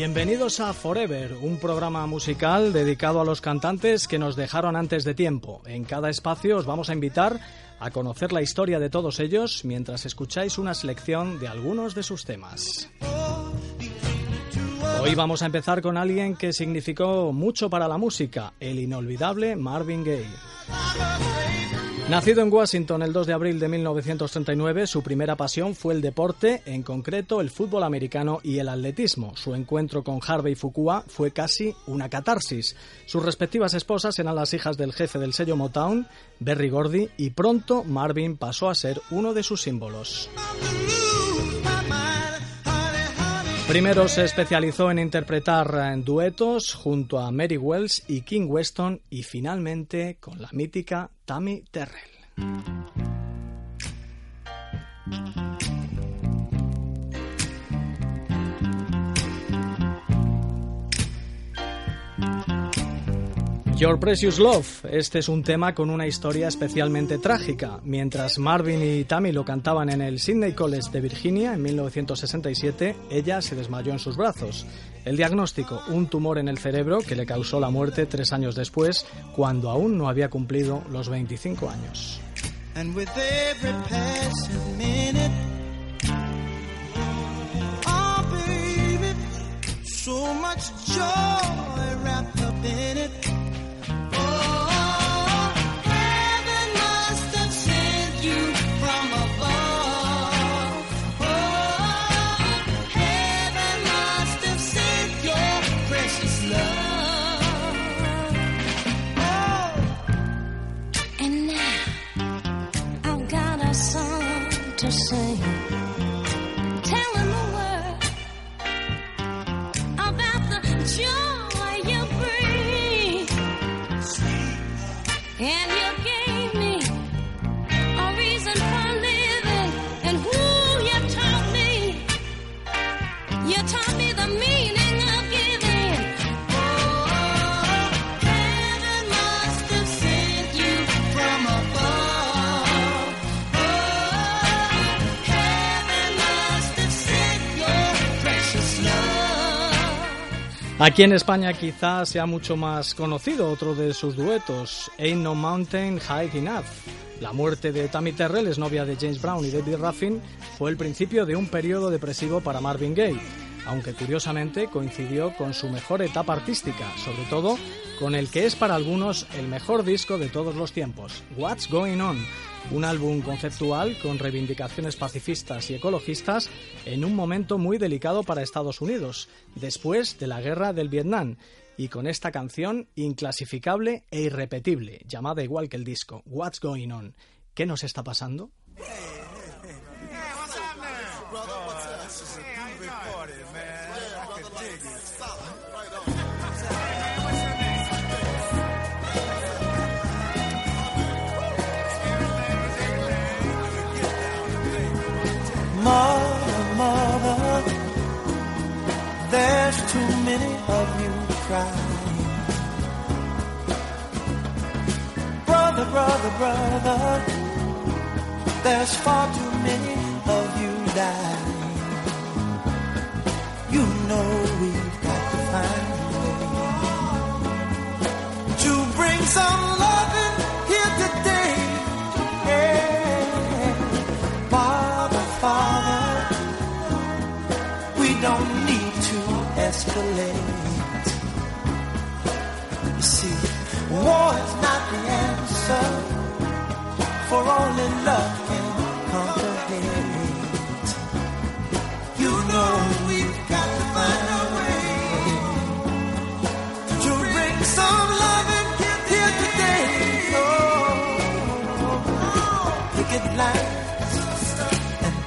Bienvenidos a Forever, un programa musical dedicado a los cantantes que nos dejaron antes de tiempo. En cada espacio os vamos a invitar a conocer la historia de todos ellos mientras escucháis una selección de algunos de sus temas. Hoy vamos a empezar con alguien que significó mucho para la música, el inolvidable Marvin Gaye. Nacido en Washington el 2 de abril de 1939, su primera pasión fue el deporte, en concreto el fútbol americano y el atletismo. Su encuentro con Harvey Fukua fue casi una catarsis. Sus respectivas esposas eran las hijas del jefe del sello Motown, Berry Gordy, y pronto Marvin pasó a ser uno de sus símbolos. Primero se especializó en interpretar duetos junto a Mary Wells y King Weston y finalmente con la mítica Tammy Terrell. Your Precious Love. Este es un tema con una historia especialmente trágica. Mientras Marvin y Tammy lo cantaban en el Sydney College de Virginia en 1967, ella se desmayó en sus brazos. El diagnóstico, un tumor en el cerebro que le causó la muerte tres años después, cuando aún no había cumplido los 25 años. to say. Aquí en España quizás sea mucho más conocido otro de sus duetos, Ain't No Mountain High Enough. La muerte de Tammy Terrell, es novia de James Brown y David Ruffin, fue el principio de un periodo depresivo para Marvin Gaye, aunque curiosamente coincidió con su mejor etapa artística, sobre todo con el que es para algunos el mejor disco de todos los tiempos, What's Going On, un álbum conceptual con reivindicaciones pacifistas y ecologistas en un momento muy delicado para Estados Unidos, después de la guerra del Vietnam, y con esta canción inclasificable e irrepetible, llamada igual que el disco, What's Going On. ¿Qué nos está pasando? Mother, mother, there's too many of you crying. Brother, brother, brother, there's far too many of you dying. You know escalate. You see, war is not the answer,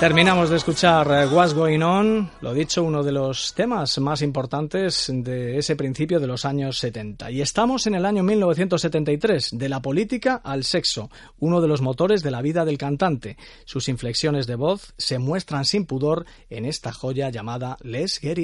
Terminamos de escuchar eh, What's Going On, lo dicho, uno de los temas más importantes de ese principio de los años 70. Y estamos en el año 1973, de la política al sexo, uno de los motores de la vida del cantante. Sus inflexiones de voz se muestran sin pudor en esta joya llamada Les Get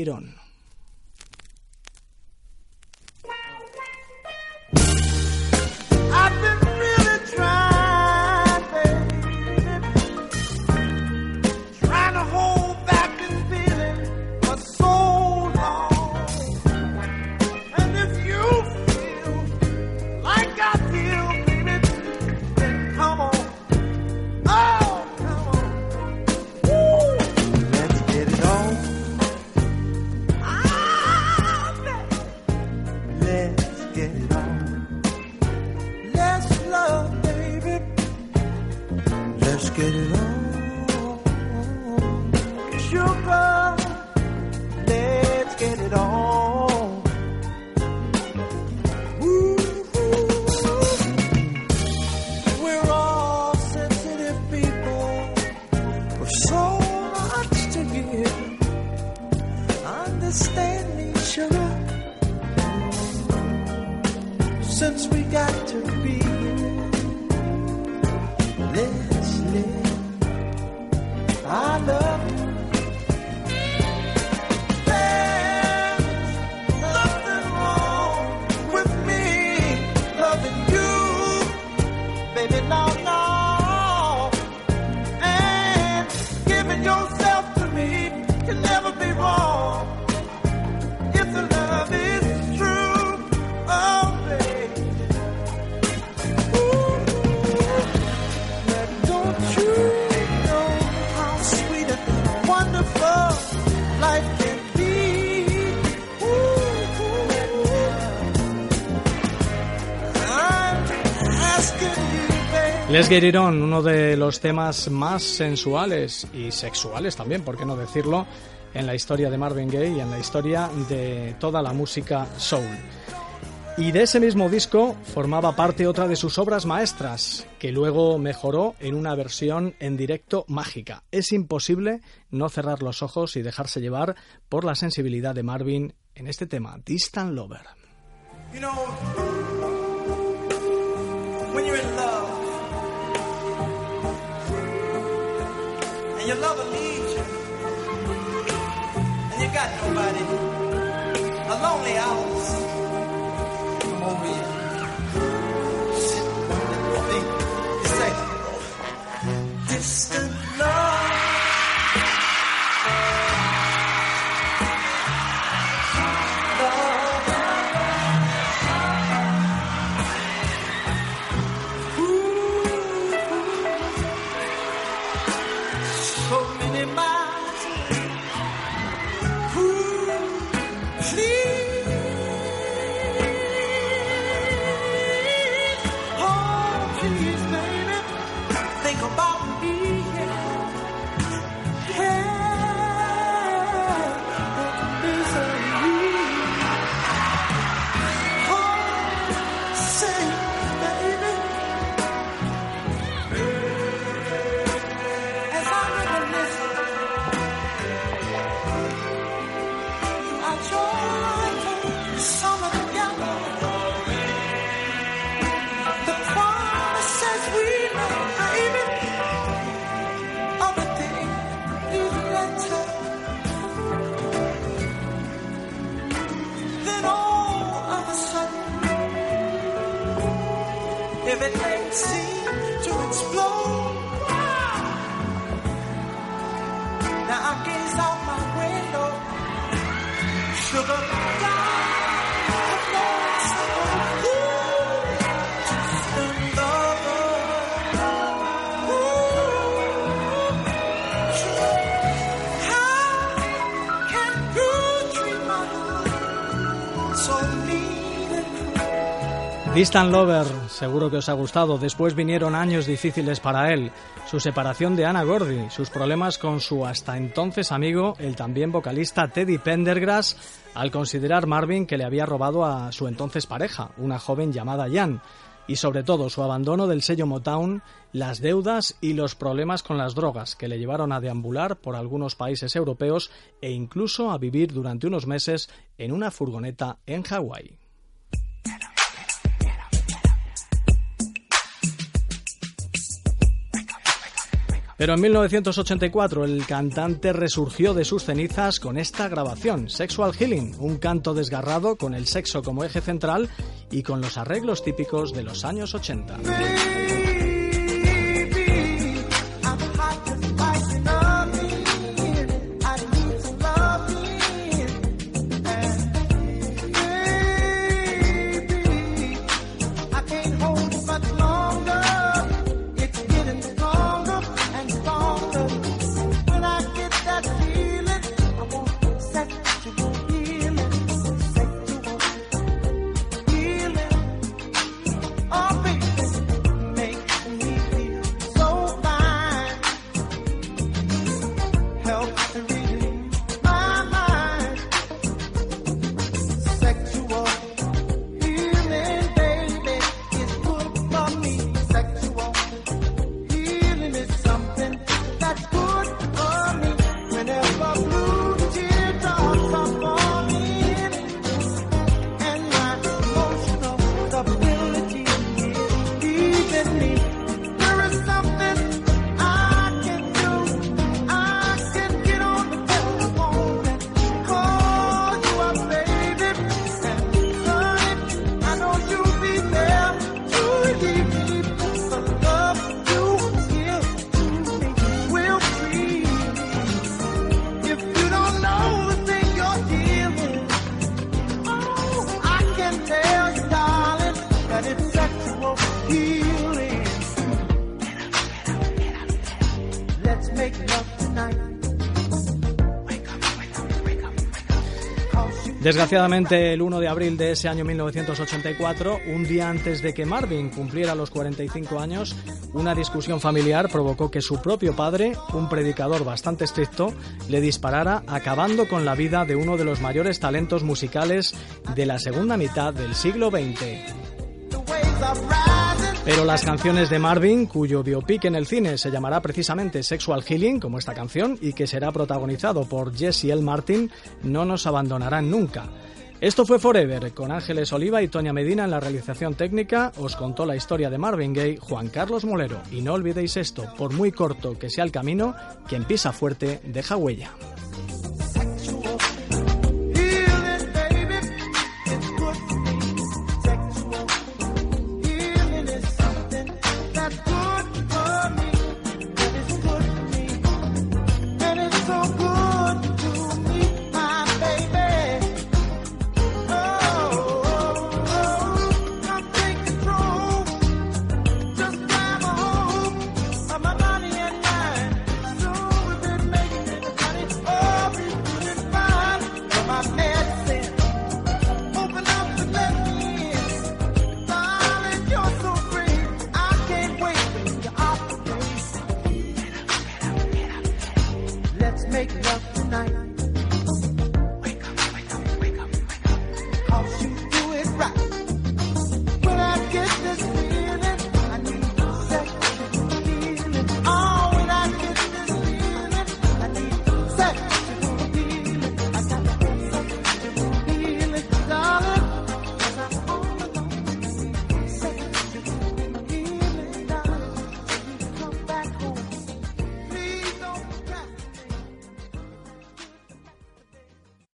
Les On, uno de los temas más sensuales y sexuales también, por qué no decirlo, en la historia de Marvin Gaye y en la historia de toda la música soul. Y de ese mismo disco formaba parte otra de sus obras maestras, que luego mejoró en una versión en directo mágica. Es imposible no cerrar los ojos y dejarse llevar por la sensibilidad de Marvin en este tema, Distant Lover. Your lover leaves you. And you got nobody, a lonely house. Come over you. Distant Lover, seguro que os ha gustado. Después vinieron años difíciles para él. Su separación de Anna Gordy, sus problemas con su hasta entonces amigo, el también vocalista Teddy Pendergrass, al considerar Marvin que le había robado a su entonces pareja, una joven llamada Jan. y sobre todo su abandono del sello Motown, las deudas y los problemas con las drogas que le llevaron a deambular por algunos países europeos e incluso a vivir durante unos meses en una furgoneta en Hawái. Pero en 1984 el cantante resurgió de sus cenizas con esta grabación, Sexual Healing, un canto desgarrado con el sexo como eje central y con los arreglos típicos de los años 80. I've Desgraciadamente, el 1 de abril de ese año 1984, un día antes de que Marvin cumpliera los 45 años, una discusión familiar provocó que su propio padre, un predicador bastante estricto, le disparara acabando con la vida de uno de los mayores talentos musicales de la segunda mitad del siglo XX. Pero las canciones de Marvin, cuyo biopic en el cine se llamará precisamente Sexual Healing, como esta canción, y que será protagonizado por Jesse L. Martin, no nos abandonarán nunca. Esto fue Forever, con Ángeles Oliva y Toña Medina en la realización técnica. Os contó la historia de Marvin Gaye, Juan Carlos Molero. Y no olvidéis esto, por muy corto que sea el camino, quien pisa fuerte deja huella.